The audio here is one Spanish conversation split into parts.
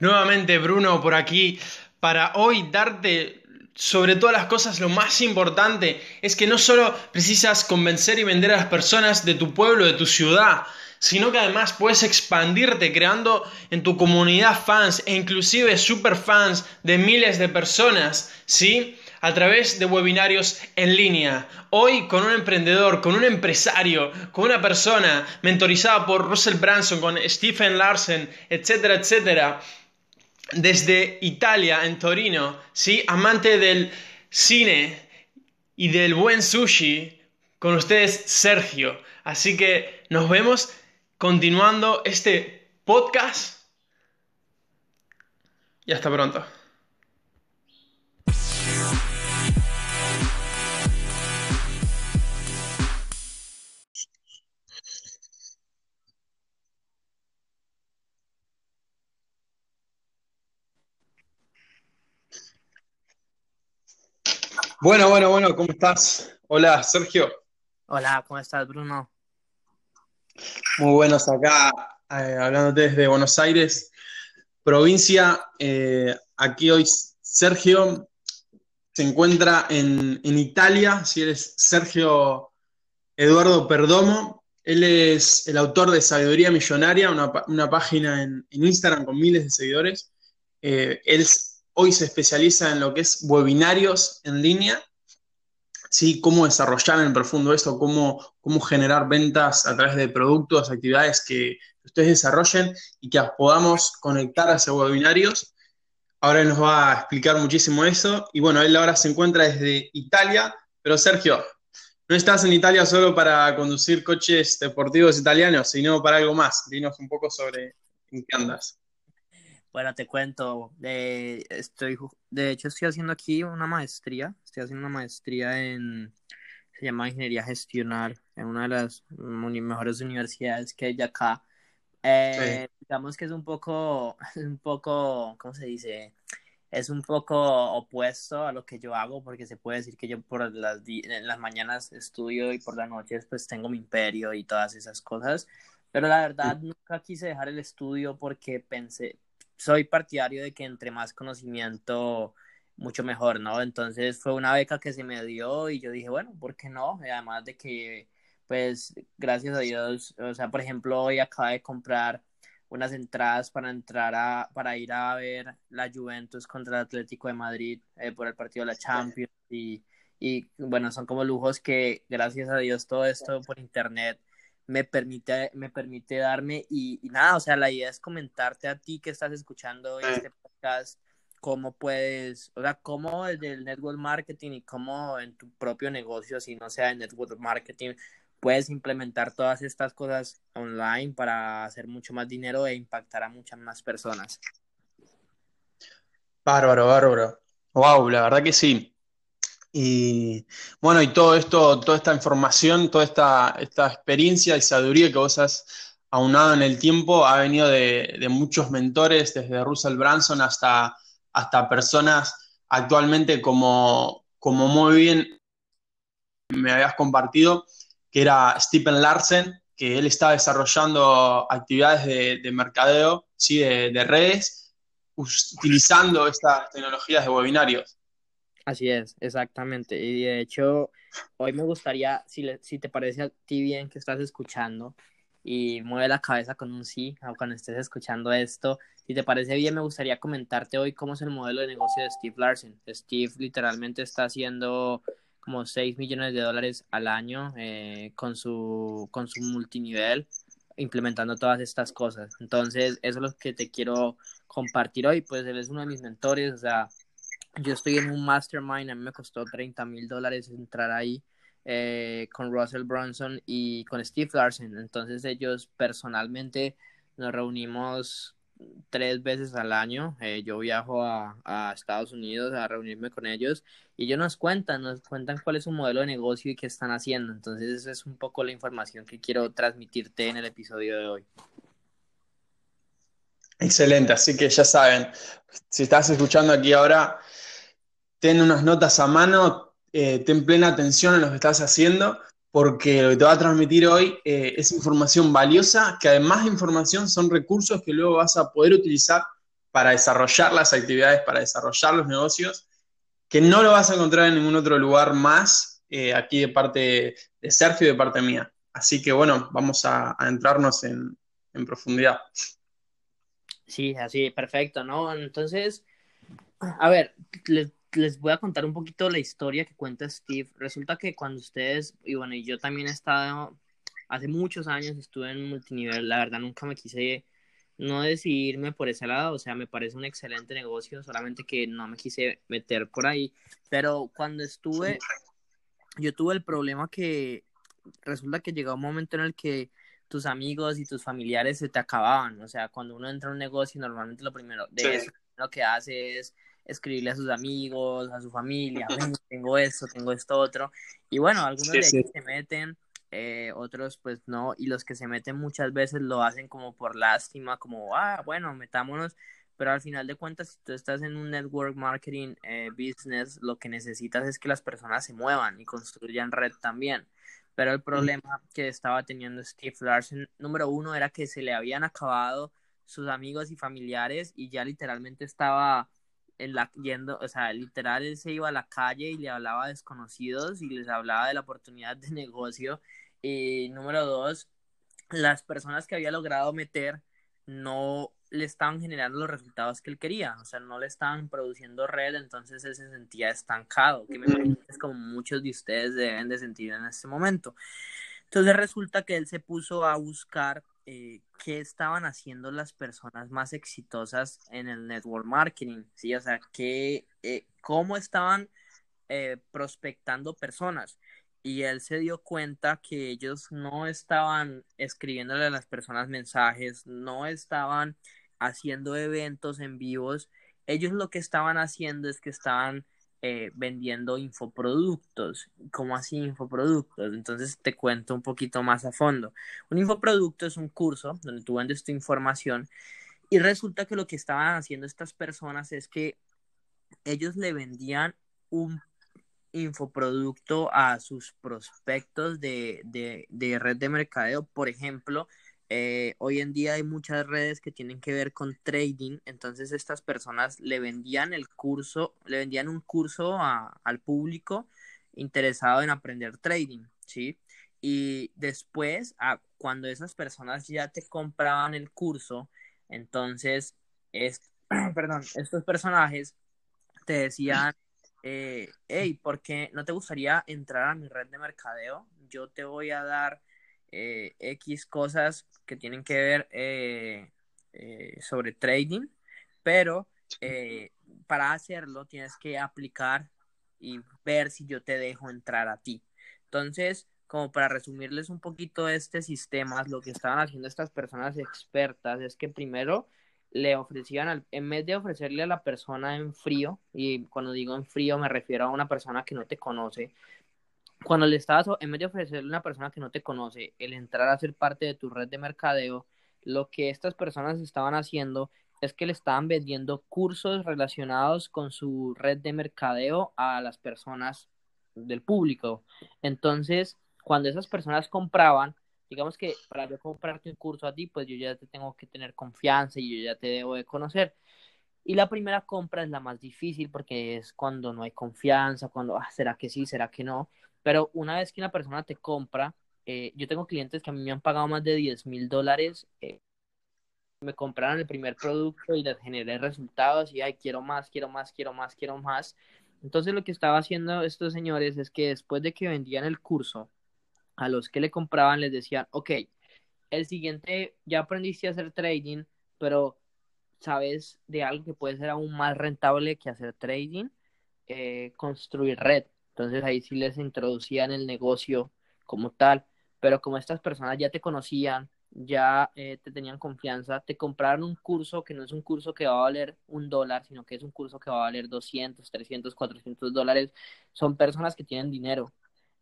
Nuevamente Bruno por aquí para hoy darte sobre todas las cosas lo más importante es que no solo precisas convencer y vender a las personas de tu pueblo, de tu ciudad, sino que además puedes expandirte creando en tu comunidad fans e inclusive superfans de miles de personas, ¿sí? A través de webinarios en línea. Hoy con un emprendedor, con un empresario, con una persona mentorizada por Russell Branson, con Stephen Larsen, etcétera, etcétera desde Italia, en Torino, ¿sí? amante del cine y del buen sushi, con ustedes Sergio. Así que nos vemos continuando este podcast y hasta pronto. Bueno, bueno, bueno, ¿cómo estás? Hola, Sergio. Hola, ¿cómo estás, Bruno? Muy buenos acá, eh, hablándote desde Buenos Aires, provincia. Eh, aquí hoy Sergio se encuentra en, Italia, si eres Sergio Eduardo Perdomo. Él es el autor de Sabiduría Millonaria, una, página en, Instagram con miles de seguidores. Eh, él hoy se especializa en lo que es webinarios en línea, ¿sí? cómo desarrollar en profundo esto, cómo, cómo generar ventas a través de productos, actividades que ustedes desarrollen y que podamos conectar a esos webinarios. Ahora nos va a explicar muchísimo eso. Y bueno, él ahora se encuentra desde Italia, pero Sergio, no estás en Italia solo para conducir coches deportivos italianos, sino para algo más. Dinos un poco sobre en qué andas. Bueno, te cuento, de, estoy, de hecho estoy haciendo aquí una maestría, estoy haciendo una maestría en, se llama Ingeniería Gestional, en una de las mejores universidades que hay acá. Eh, digamos que es un poco, un poco, ¿cómo se dice? Es un poco opuesto a lo que yo hago, porque se puede decir que yo por las, en las mañanas estudio y por las noches pues tengo mi imperio y todas esas cosas. Pero la verdad nunca quise dejar el estudio porque pensé, soy partidario de que entre más conocimiento, mucho mejor, ¿no? Entonces fue una beca que se me dio y yo dije, bueno, ¿por qué no? Además de que, pues, gracias a Dios, o sea, por ejemplo, hoy acaba de comprar unas entradas para entrar a, para ir a ver la Juventus contra el Atlético de Madrid eh, por el partido de la Champions y, y bueno, son como lujos que gracias a Dios todo esto por internet me permite, me permite darme y, nada, o sea, la idea es comentarte a ti que estás escuchando este podcast, cómo puedes, o sea, cómo desde el network marketing y cómo en tu propio negocio, si no sea en network marketing, puedes implementar todas estas cosas online para hacer mucho más dinero e impactar a muchas más personas. Bárbaro, bárbaro. Wow, la verdad que sí. Y bueno, y todo esto, toda esta información, toda esta, esta experiencia y sabiduría que vos has aunado en el tiempo ha venido de, muchos mentores, desde Russell Branson hasta, hasta personas actualmente como, como muy bien me habías compartido, que era Stephen Larsen, que él está desarrollando actividades de, mercadeo, ¿sí? de, de redes, utilizando estas tecnologías de webinarios. Así es, exactamente. Y de hecho, hoy me gustaría, si, si te parece a ti bien que estás escuchando y mueve la cabeza con un sí, o cuando estés escuchando esto, si te parece bien, me gustaría comentarte hoy cómo es el modelo de negocio de Steve Larsen. Steve literalmente está haciendo como 6 millones de dólares al año eh, con, su, con su multinivel implementando todas estas cosas. Entonces, eso es lo que te quiero compartir hoy, pues él es uno de mis mentores, o sea, yo estoy en un mastermind, a mí me costó 30 mil dólares entrar ahí eh, con Russell Brunson y con Steve Larsen. Entonces ellos personalmente nos reunimos tres veces al año. Eh, yo viajo a, a, Estados Unidos a reunirme con ellos y ellos nos cuentan, nos cuentan cuál es su modelo de negocio y qué están haciendo. Entonces esa es un poco la información que quiero transmitirte en el episodio de hoy. Excelente, así que ya saben, si estás escuchando aquí ahora, ten unas notas a mano, eh, ten plena atención en lo que estás haciendo, porque lo que te va a transmitir hoy eh, es información valiosa, que además de información son recursos que luego vas a poder utilizar para desarrollar las actividades, para desarrollar los negocios, que no lo vas a encontrar en ningún otro lugar más, eh, aquí de parte de Sergio y de parte mía. Así que bueno, vamos a, entrarnos en, profundidad. Sí, así, perfecto, ¿no? Entonces, a ver, les, les, voy a contar un poquito la historia que cuenta Steve. Resulta que cuando ustedes, y bueno, yo también he estado, hace muchos años estuve en multinivel, la verdad nunca me quise no decidirme por ese lado, o sea, me parece un excelente negocio, solamente que no me quise meter por ahí, pero cuando estuve, yo tuve el problema que resulta que llegó un momento en el que tus amigos y tus familiares se te acababan, o sea, cuando uno entra a un negocio, normalmente lo primero de eso, lo que hace es escribirle a sus amigos, a su familia, tengo esto, tengo esto otro, y bueno, algunos de ellos se meten eh, otros pues no, y los que se meten muchas veces lo hacen como por lástima, como, ah, bueno, metámonos, pero al final de cuentas, si tú estás en un network marketing eh, business, lo que necesitas es que las personas se muevan y construyan red también. Pero el problema que estaba teniendo Steve Larsen, número uno, era que se le habían acabado sus amigos y familiares y ya literalmente estaba en la, yendo, o sea, literal él se iba a la calle y le hablaba a desconocidos y les hablaba de la oportunidad de negocio. Y número dos, las personas que había logrado meter no le estaban generando los resultados que él quería, o sea, no le estaban produciendo red, entonces él se sentía estancado, que me imagino que es como muchos de ustedes deben de sentir en este momento. Entonces resulta que él se puso a buscar eh, qué estaban haciendo las personas más exitosas en el network marketing, ¿sí? O sea, qué, eh, cómo estaban eh, prospectando personas y él se dio cuenta que ellos no estaban escribiéndole a las personas mensajes, no estaban haciendo eventos en vivos, ellos lo que estaban haciendo es que estaban eh, vendiendo infoproductos. ¿Cómo así infoproductos? Entonces te cuento un poquito más a fondo. Un infoproducto es un curso donde tú vendes tu información y resulta que lo que estaban haciendo estas personas es que ellos le vendían un infoproducto a sus prospectos de, de, red de mercadeo. Por ejemplo, eh, hoy en día hay muchas redes que tienen que ver con trading, entonces estas personas le vendían el curso, le vendían un curso al público interesado en aprender trading, ¿sí? Y después, cuando esas personas ya te compraban el curso, entonces, es, estos personajes te decían eh, hey, ¿por qué no te gustaría entrar a mi red de mercadeo? Yo te voy a dar eh, X cosas que tienen que ver eh, eh, sobre trading, pero para hacerlo tienes que aplicar y ver si yo te dejo entrar a ti. Entonces, como para resumirles un poquito este sistema, lo que estaban haciendo estas personas expertas es que primero le ofrecían, en vez de ofrecerle a la persona en frío, y cuando digo en frío me refiero a una persona que no te conoce, cuando le estabas, en vez de ofrecerle a una persona que no te conoce, el entrar a ser parte de tu red de mercadeo, lo que estas personas estaban haciendo es que le estaban vendiendo cursos relacionados con su red de mercadeo a las personas del público. Entonces, cuando esas personas compraban, digamos que para yo comprarte un curso a ti, pues yo ya te tengo que tener confianza y yo ya te debo de conocer. Y la primera compra es la más difícil porque es cuando no hay confianza, cuando, ah, ¿será que sí? ¿Será que no? Pero una vez que una persona te compra, eh, yo tengo clientes que a mí me han pagado más de 10 mil dólares, eh, me compraron el primer producto y les generé resultados y, ay, quiero más, quiero más, quiero más, quiero más. Entonces lo que estaba haciendo estos señores es que después de que vendían el curso, a los que le compraban les decían, ok, el siguiente ya aprendiste a hacer trading, pero sabes de algo que puede ser aún más rentable que hacer trading, eh, construir red. Entonces ahí sí les introducían el negocio como tal, pero como estas personas ya te conocían, ya eh, te tenían confianza, te compraron un curso que no es un curso que va a valer un dólar, sino que es un curso que va a valer 200, 300, 400 dólares. Son personas que tienen dinero.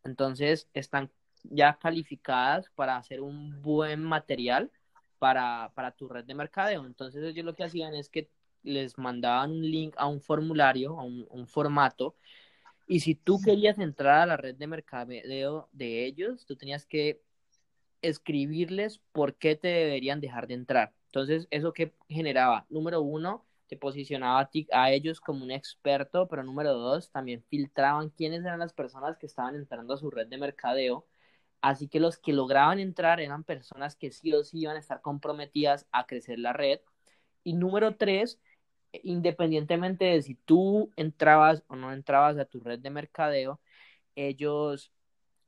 Entonces están ya calificadas para hacer un buen material para, tu red de mercadeo. Entonces ellos lo que hacían es que les mandaban un link a un formulario, a un, formato, y si tú querías entrar a la red de mercadeo de ellos, tú tenías que escribirles por qué te deberían dejar de entrar. Entonces, ¿eso que generaba? Número uno, te posicionaba a, a ellos como un experto, pero número dos, también filtraban quiénes eran las personas que estaban entrando a su red de mercadeo. Así que los que lograban entrar eran personas que sí o sí iban a estar comprometidas a crecer la red. Y número tres, independientemente de si tú entrabas o no entrabas a tu red de mercadeo, ellos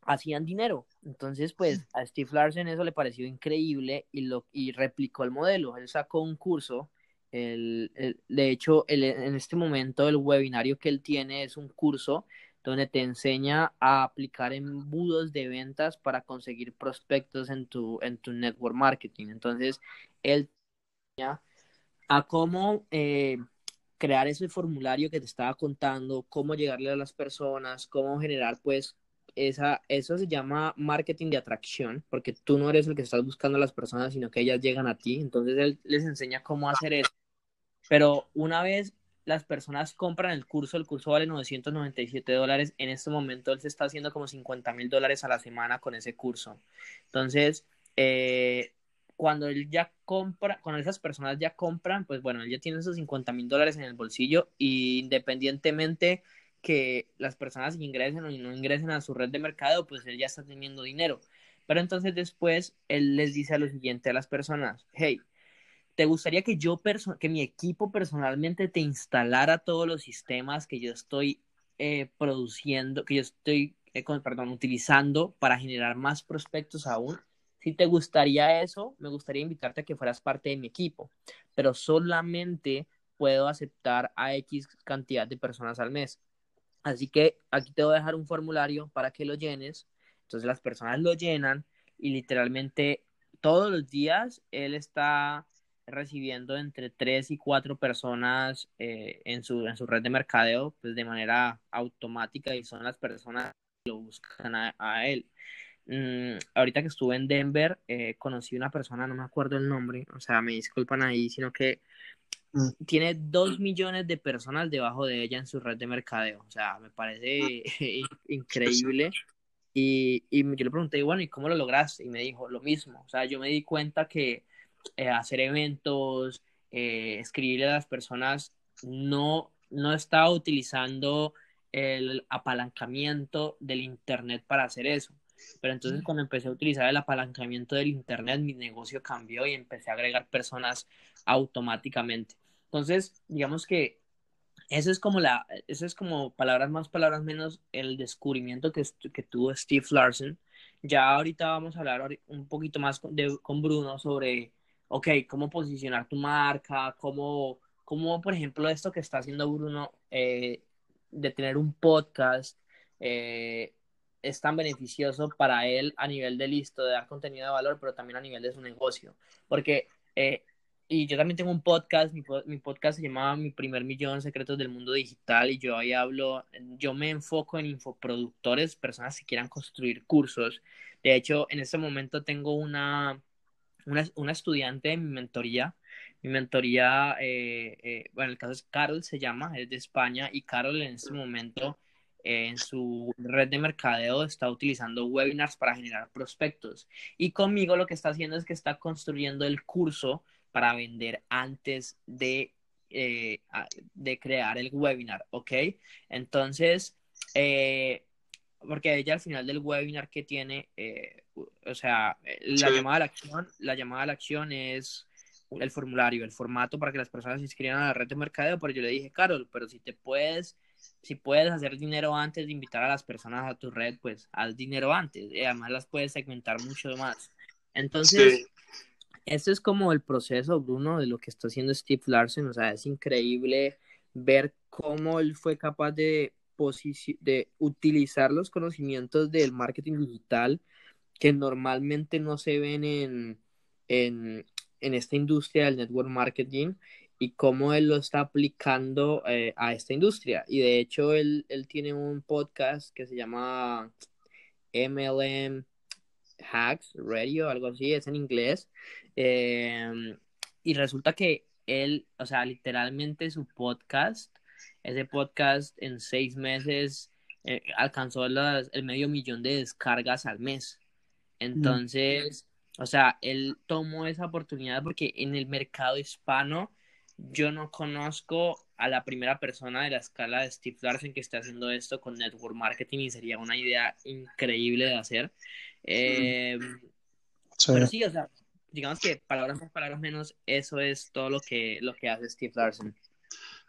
hacían dinero. Entonces, pues a Steve Larsen eso le pareció increíble y, lo, y replicó el modelo. Él sacó un curso el, de hecho, en este momento el webinario que él tiene es un curso donde te enseña a aplicar embudos de ventas para conseguir prospectos en tu, en tu network marketing. Entonces, él enseña a cómo eh, crear ese formulario que te estaba contando, cómo llegarle a las personas, cómo generar pues esa, eso se llama marketing de atracción, porque tú no eres el que estás buscando a las personas, sino que ellas llegan a ti. Entonces él les enseña cómo hacer eso. Pero una vez las personas compran el curso, el curso vale 997 dólares, en este momento él se está haciendo como 50 mil dólares a la semana con ese curso. Entonces, eh, cuando él ya compra, cuando esas personas ya compran, pues bueno, él ya tiene esos 50 mil dólares en el bolsillo y independientemente que las personas ingresen o no ingresen a su red de mercado, pues él ya está teniendo dinero. Pero entonces después él les dice lo siguiente a las personas, hey, ¿Te gustaría que yo, que mi equipo personalmente te instalara todos los sistemas que yo estoy eh, produciendo, que yo estoy, eh, perdón, utilizando para generar más prospectos aún? Si te gustaría eso, me gustaría invitarte a que fueras parte de mi equipo, pero solamente puedo aceptar a X cantidad de personas al mes. Así que aquí te voy a dejar un formulario para que lo llenes. Entonces las personas lo llenan y literalmente todos los días él está recibiendo entre tres y cuatro personas eh, en, su, en su red de mercadeo pues de manera automática y son las personas que lo buscan a, él. Mm, ahorita que estuve en Denver, eh, conocí una persona, no me acuerdo el nombre, o sea, me disculpan ahí, sino que mm. tiene dos millones de personas debajo de ella en su red de mercadeo. O sea, me parece increíble. Y, y yo le pregunté, bueno, ¿y cómo lo lograste? Y me dijo lo mismo. O sea, yo me di cuenta que eh, hacer eventos, eh, escribirle a las personas, no, no estaba utilizando el apalancamiento del Internet para hacer eso. Pero entonces cuando empecé a utilizar el apalancamiento del Internet, mi negocio cambió y empecé a agregar personas automáticamente. Entonces, digamos que eso es como la, eso es como palabras más, palabras menos, el descubrimiento que, que tuvo Steve Larsen. Ya ahorita vamos a hablar un poquito más con Bruno sobre ok, cómo posicionar tu marca, cómo, cómo por ejemplo, esto que está haciendo Bruno eh, de tener un podcast eh, es tan beneficioso para él a nivel de listo, de dar contenido de valor, pero también a nivel de su negocio. Porque, eh, y yo también tengo un podcast, mi, mi, podcast se llama Mi primer millón secretos del mundo digital y yo ahí hablo, yo me enfoco en infoproductores, personas que quieran construir cursos. De hecho, en este momento tengo una una, estudiante de mi mentoría. Mi mentoría, eh, eh, bueno, el caso es Carol, se llama, es de España y Carol en este momento en su red de mercadeo está utilizando webinars para generar prospectos. Y conmigo lo que está haciendo es que está construyendo el curso para vender antes de, de crear el webinar, ¿ok? Entonces, porque ella al final del webinar que tiene, eh, o sea, la llamada a la acción, la llamada a la acción es el formulario, el formato para que las personas se inscriban a la red de mercadeo, pero yo le dije, Carol, pero si te puedes, si puedes hacer dinero antes de invitar a las personas a tu red, pues haz dinero antes, y además las puedes segmentar mucho más. Entonces, este es como el proceso, Bruno, de lo que está haciendo Steve Larsen, o sea, es increíble ver cómo él fue capaz de de utilizar los conocimientos del marketing digital que normalmente no se ven en, en, esta industria del network marketing y cómo él lo está aplicando eh, a esta industria. Y de hecho, él, tiene un podcast que se llama MLM Hacks Radio, algo así, es en inglés. Em, y resulta que él, o sea, literalmente su podcast ese podcast en seis meses eh, alcanzó el medio millón de descargas al mes. Entonces, o sea, él tomó esa oportunidad porque en el mercado hispano yo no conozco a la primera persona de la escala de Steve Larsen que esté haciendo esto con network marketing y sería una idea increíble de hacer. Eh, Pero sí, o sea, digamos que palabras más, palabras menos, eso es todo lo que, lo que hace Steve Larsen.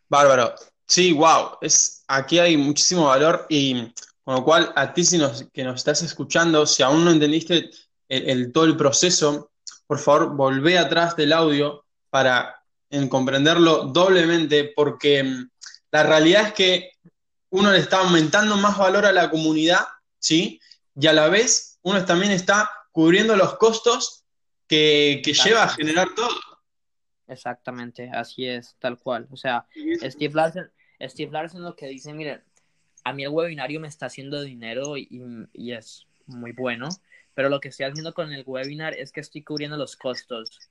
Bárbaro. Sí, wow. Es, aquí hay muchísimo valor y con lo cual a ti si nos, que nos estás escuchando, si aún no entendiste el, todo el proceso, por favor, volvé atrás del audio para en comprenderlo doblemente, porque mm, la realidad es que uno le está aumentando más valor a la comunidad, ¿sí? Y a la vez uno también está cubriendo los costos que, lleva a generar todo. Exactamente, así es, tal cual. O sea, Steve Larsen, Steve Larsen lo que dice, miren, a mí el webinario me está haciendo dinero y, y, es muy bueno, pero lo que estoy haciendo con el webinar es que estoy cubriendo los costos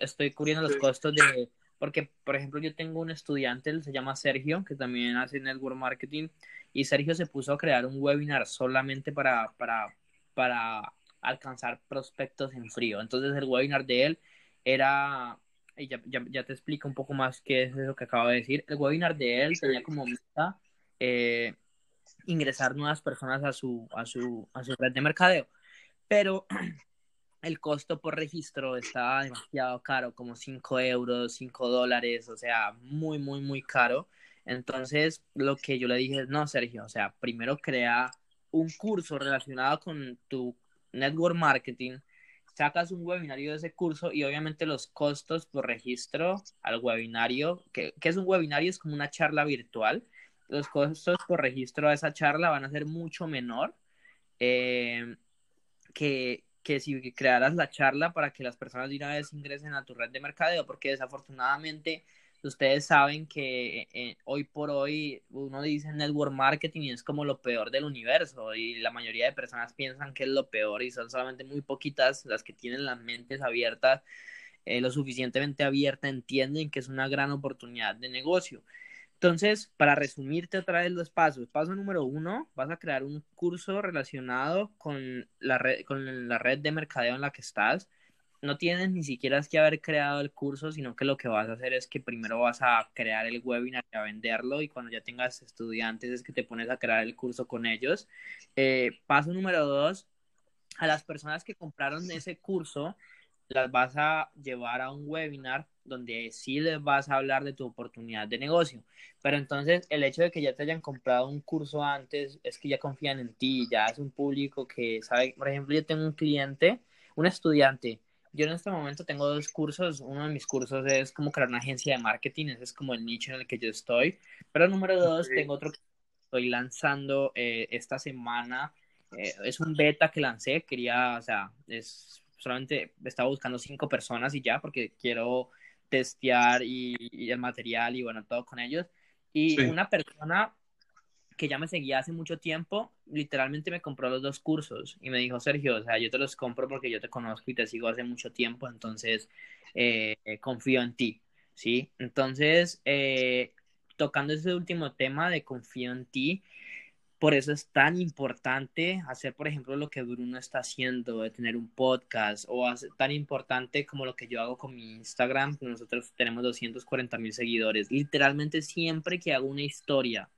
estoy cubriendo los costos de, porque por ejemplo yo tengo un estudiante, él se llama Sergio, que también hace network marketing, y Sergio se puso a crear un webinar solamente para, para, para alcanzar prospectos en frío. Entonces el webinar de él era, y ya, ya, te explico un poco más qué es eso que acabo de decir, el webinar de él tenía como meta eh, ingresar nuevas personas a su, a su, a su red de mercadeo. Pero el costo por registro estaba demasiado caro, como 5 euros, 5 dólares, o sea, muy, muy, muy caro. Entonces, lo que yo le dije es, no, Sergio, o sea, primero crea un curso relacionado con tu network marketing, sacas un webinario de ese curso y obviamente los costos por registro al webinario, que, es un webinario, es como una charla virtual, los costos por registro a esa charla van a ser mucho menor eh, que, que si crearas la charla para que las personas de una vez ingresen a tu red de mercadeo, porque desafortunadamente ustedes saben que eh, hoy por hoy uno dice network marketing y es como lo peor del universo y la mayoría de personas piensan que es lo peor y son solamente muy poquitas las que tienen las mentes abiertas, eh, lo suficientemente abiertas, entienden que es una gran oportunidad de negocio. Entonces, para resumirte otra vez los pasos, paso número uno, vas a crear un curso relacionado con la red, de mercadeo en la que estás. No tienes ni siquiera que haber creado el curso, sino que lo que vas a hacer es que primero vas a crear el webinar y a venderlo y cuando ya tengas estudiantes es que te pones a crear el curso con ellos. Eh, paso número dos, a las personas que compraron ese curso, las vas a llevar a un webinar donde sí les vas a hablar de tu oportunidad de negocio. Pero entonces el hecho de que ya te hayan comprado un curso antes es que ya confían en ti, ya es un público que sabe, por ejemplo, yo tengo un cliente, un estudiante. Yo en este momento tengo dos cursos. Uno de mis cursos es como crear una agencia de marketing, ese es como el nicho en el que yo estoy. Pero número dos, tengo otro que estoy lanzando eh, esta semana. Eh, es un beta que lancé, quería, o sea, es solamente estaba buscando cinco personas y ya, porque quiero testear y, el material y bueno, todo con ellos. Y una persona que ya me seguía hace mucho tiempo, literalmente me compró los dos cursos y me dijo, Sergio, o sea, yo te los compro porque yo te conozco y te sigo hace mucho tiempo, entonces eh, confío en ti, ¿sí? Entonces, eh, tocando ese último tema de confío en ti, por eso es tan importante hacer, por ejemplo, lo que Bruno está haciendo, de tener un podcast, o tan importante como lo que yo hago con mi Instagram, nosotros tenemos 240 mil seguidores. Literalmente siempre que hago una historia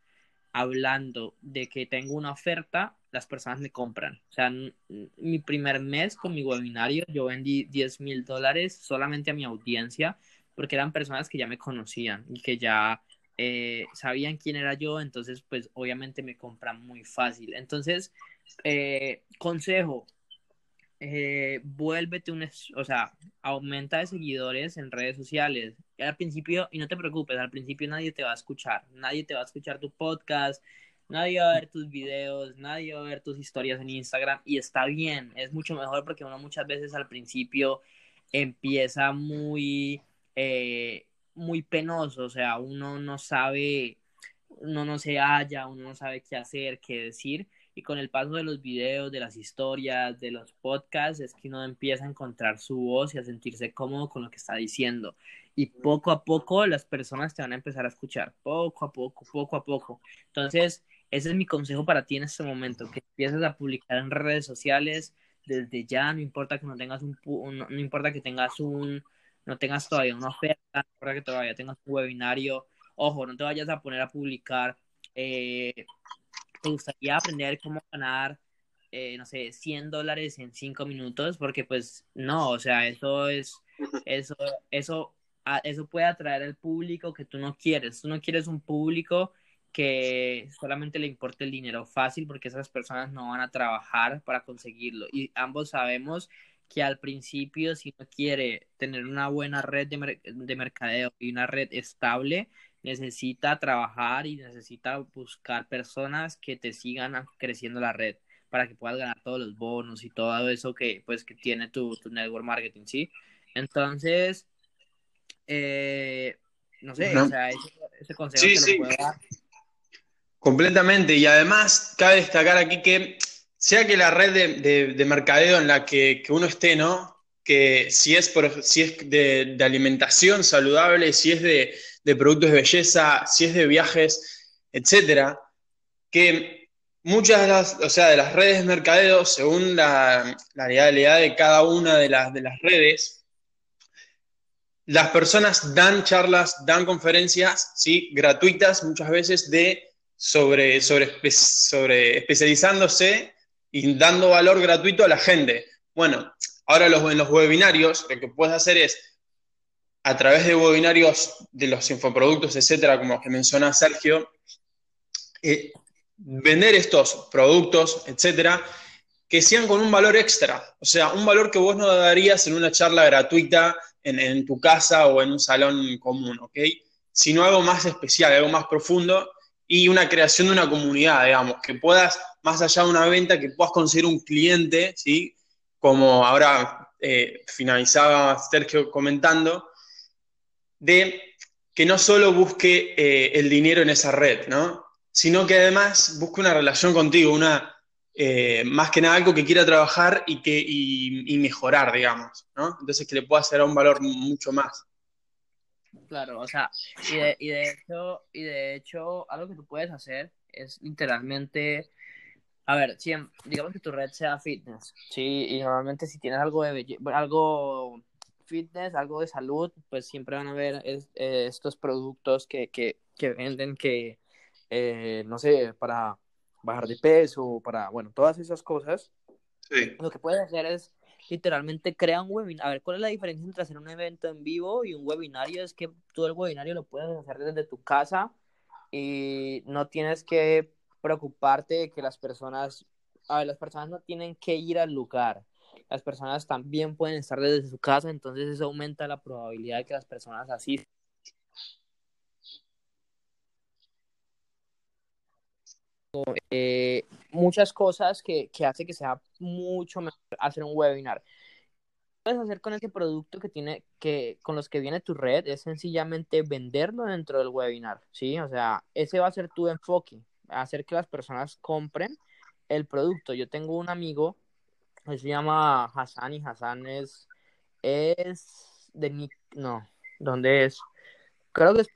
hablando de que tengo una oferta, las personas me compran. O sea, mi primer mes con mi webinario, yo vendí 10 mil dólares solamente a mi audiencia, porque eran personas que ya me conocían y que ya eh, sabían quién era yo, entonces pues obviamente me compran muy fácil. Entonces, eh, consejo, eh, vuélvete un, o sea, aumenta de seguidores en redes sociales. Al principio, y no te preocupes, al principio nadie te va a escuchar, nadie te va a escuchar tu podcast, nadie va a ver tus videos, nadie va a ver tus historias en Instagram y está bien, es mucho mejor porque uno muchas veces al principio empieza muy muy penoso, o sea, uno no sabe, uno no se halla, uno no sabe qué hacer, qué decir, y con el paso de los videos, de las historias, de los podcasts, es que uno empieza a encontrar su voz y a sentirse cómodo con lo que está diciendo. Y poco a poco las personas te van a empezar a escuchar, poco a poco, poco a poco. Entonces, ese es mi consejo para ti en este momento, que empieces a publicar en redes sociales desde ya, no importa que no tengas un, no importa que tengas un, no tengas todavía una oferta, para que todavía tengas un webinario, ojo, no te vayas a poner a publicar, eh, te gustaría aprender cómo ganar, eh, no sé, 100 dólares en 5 minutos, porque pues no, o sea, eso es, eso, eso, eso puede atraer al público que tú no quieres, tú no quieres un público que solamente le importe el dinero fácil porque esas personas no van a trabajar para conseguirlo. Y ambos sabemos que al principio, si uno quiere tener una buena red de, de mercadeo y una red estable, necesita trabajar y necesita buscar personas que te sigan creciendo la red para que puedas ganar todos los bonos y todo eso que pues que tiene tu, tu network marketing, ¿sí? Entonces, eh, no sé, o sea, ese, consejo te lo puedo dar. Completamente, y además cabe destacar aquí que sea que la red de, mercadeo en la que, uno esté, ¿no? Que si es, si es de, alimentación saludable, si es de, productos de belleza, si es de viajes, etcétera, que muchas de las, o sea, de las redes de mercadeo, según la, realidad de cada una de las, de las redes, las personas dan charlas, dan conferencias, ¿sí? gratuitas muchas veces de sobre, sobre, sobre especializándose y dando valor gratuito a la gente. Bueno, ahora los, en los webinarios lo que puedes hacer es, a través de webinarios de los infoproductos, etcétera, como que menciona Sergio, eh, vender estos productos, etcétera, que sean con un valor extra, o sea, un valor que vos no darías en una charla gratuita en, en tu casa o en un salón común, ¿ok? Sino algo más especial, algo más profundo y una creación de una comunidad, digamos, que puedas, más allá de una venta, que puedas conseguir un cliente, ¿sí? Como ahora eh, finalizaba Sergio comentando, de que no solo busque eh, el dinero en esa red, ¿no? Sino que además busque una relación contigo, una, eh, más que nada algo que quiera trabajar y, que, y, mejorar, digamos, ¿no? Entonces que le pueda hacer un valor mucho más. Claro, o sea, y de, y de hecho, y de hecho, algo que tú puedes hacer es literalmente, a ver, si, digamos que tu red sea fitness, sí, y normalmente si tienes algo de algo fitness, algo de salud, pues siempre van a haber eh, estos productos que, que, que venden que, eh, no sé, para bajar de peso, para, bueno, todas esas cosas. Sí. Lo que puedes hacer es literalmente crea un webinar. A ver, ¿cuál es la diferencia entre hacer un evento en vivo y un webinario? Es que todo el webinario lo puedes hacer desde tu casa y no tienes que preocuparte de que las personas, las personas no tienen que ir al lugar. Las personas también pueden estar desde su casa, entonces eso aumenta la probabilidad de que las personas asistan Eh, muchas cosas que, que hace que sea mucho mejor hacer un webinar. Puedes hacer con ese producto que tiene, que con los que viene tu red, es sencillamente venderlo dentro del webinar, ¿sí? O sea, ese va a ser tu enfoque, hacer que las personas compren el producto. Yo tengo un amigo, que se llama Hassan y Hassan es, es de Nick, no, ¿dónde es? Creo que es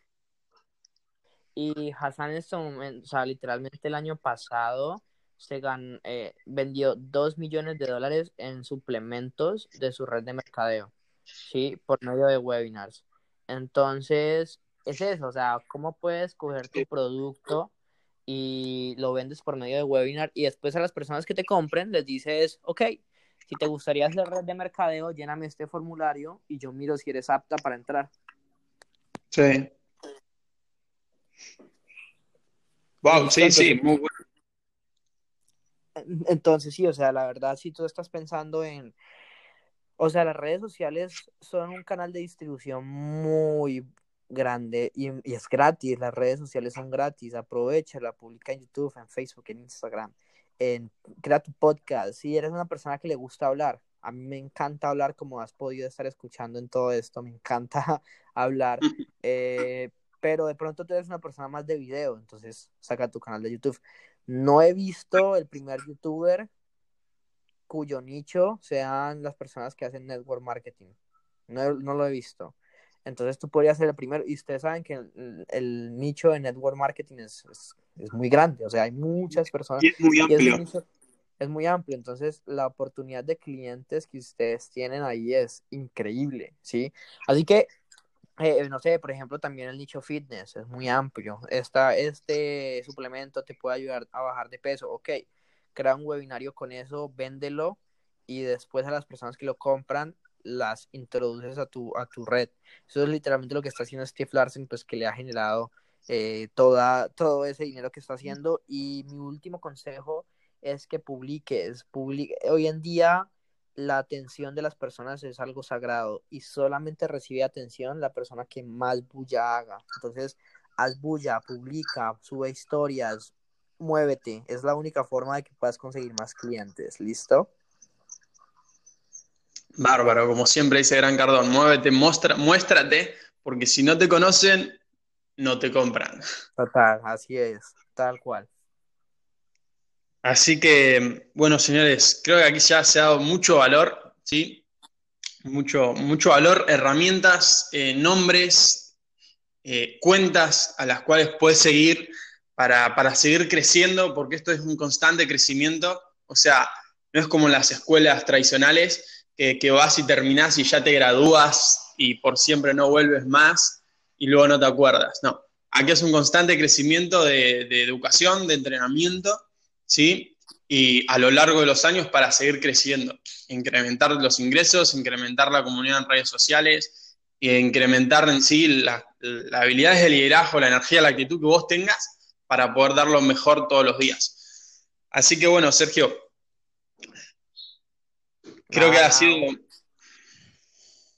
y Hassan en este momento, o sea, literalmente el año pasado se eh, vendió 2 millones de dólares en suplementos de su red de mercadeo, ¿sí? Por medio de webinars. Entonces, es eso, o sea, ¿cómo puedes coger tu producto y lo vendes por medio de webinar y después a las personas que te compren les dices, ok, si te gustaría hacer red de mercadeo, lléname este formulario y yo miro si eres apta para entrar. Sí. Wow, sí, sí, muy bueno. Entonces, sí, o sea, la verdad, si tú estás pensando en, o sea, las redes sociales son un canal de distribución muy grande y, es gratis, las redes sociales son gratis, la publica en YouTube, en Facebook, en Instagram, en, crea tu podcast, si eres una persona que le gusta hablar, a mí me encanta hablar como has podido estar escuchando en todo esto, me encanta hablar, eh, pero de pronto tú eres una persona más de video, entonces saca tu canal de YouTube. No he visto el primer youtuber cuyo nicho sean las personas que hacen network marketing. No, lo he visto. Entonces tú podrías ser el primero. Y ustedes saben que el, nicho de network marketing es, muy grande. O sea, hay muchas personas. Y es muy amplio. es muy amplio. Entonces la oportunidad de clientes que ustedes tienen ahí es increíble. ¿sí? Así que eh, no sé, por ejemplo, también el nicho fitness es muy amplio. Esta, este suplemento te puede ayudar a bajar de peso. Ok, crea un webinario con eso, véndelo y después a las personas que lo compran las introduces a tu, a tu red. Eso es literalmente lo que está haciendo Steve Larsen, pues que le ha generado eh, toda, todo ese dinero que está haciendo. Y mi último consejo es que publiques. Publique. Hoy en día la atención de las personas es algo sagrado y solamente recibe atención la persona que más bulla haga. Entonces, haz bulla, publica, sube historias, muévete. Es la única forma de que puedas conseguir más clientes. ¿Listo? Bárbaro, como siempre dice Gran Cardón, muévete, muestra, muéstrate, porque si no te conocen, no te compran. Total, así es, tal cual. Así que, bueno, señores, creo que aquí ya se ha dado mucho valor, ¿sí? Mucho, mucho valor, herramientas, eh, nombres, eh, cuentas a las cuales puedes seguir para, para, seguir creciendo, porque esto es un constante crecimiento. O sea, no es como en las escuelas tradicionales, que, vas y terminás y ya te gradúas y por siempre no vuelves más y luego no te acuerdas. No, aquí es un constante crecimiento de, de educación, de entrenamiento ¿sí? Y a lo largo de los años para seguir creciendo, incrementar los ingresos, incrementar la comunidad en redes sociales, e incrementar en sí las habilidades de liderazgo, la energía, la actitud que vos tengas para poder dar lo mejor todos los días. Así que bueno, Sergio, creo que ha sido...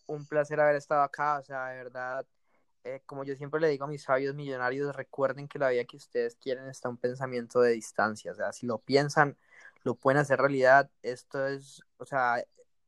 Un placer haber estado acá, o sea, de verdad, eh, como yo siempre le digo a mis sabios millonarios, recuerden que la vida que ustedes quieren está un pensamiento de distancia. O sea, si lo piensan, lo pueden hacer realidad. Esto es, o sea,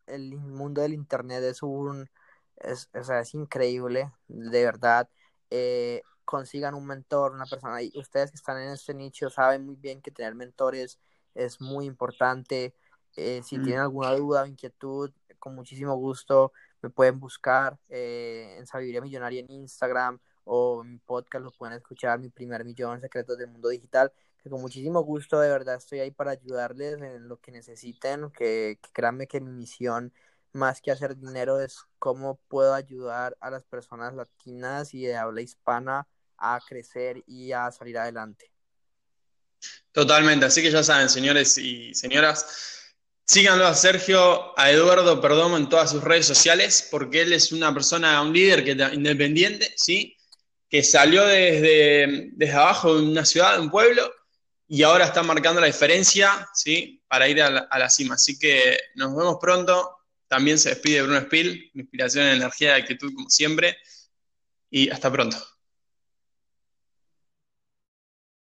el mundo del Internet es un, es, o sea, es increíble, de verdad. Eh, consigan un mentor, una persona. Y ustedes que están en este nicho saben muy bien que tener mentores es muy importante. Eh, si mm. tienen alguna duda o inquietud, con muchísimo gusto me pueden buscar eh, en Sabiduría Millonaria en Instagram o en mi podcast lo pueden escuchar, mi primer millón, secretos del mundo digital, que con muchísimo gusto de verdad estoy ahí para ayudarles en lo que necesiten, que, que créanme que mi misión más que hacer dinero es cómo puedo ayudar a las personas latinas y de habla hispana a crecer y a salir adelante. Totalmente, así que ya saben, señores y señoras, Síganlo a Sergio, a Eduardo Perdomo en todas sus redes sociales, porque él es una persona, un líder que, independiente, ¿sí? que salió desde, desde abajo de una ciudad, de un pueblo, y ahora está marcando la diferencia ¿sí? para ir a la, cima. Así que nos vemos pronto. También se despide Bruno Spill, inspiración, energía actitud como siempre. Y hasta pronto.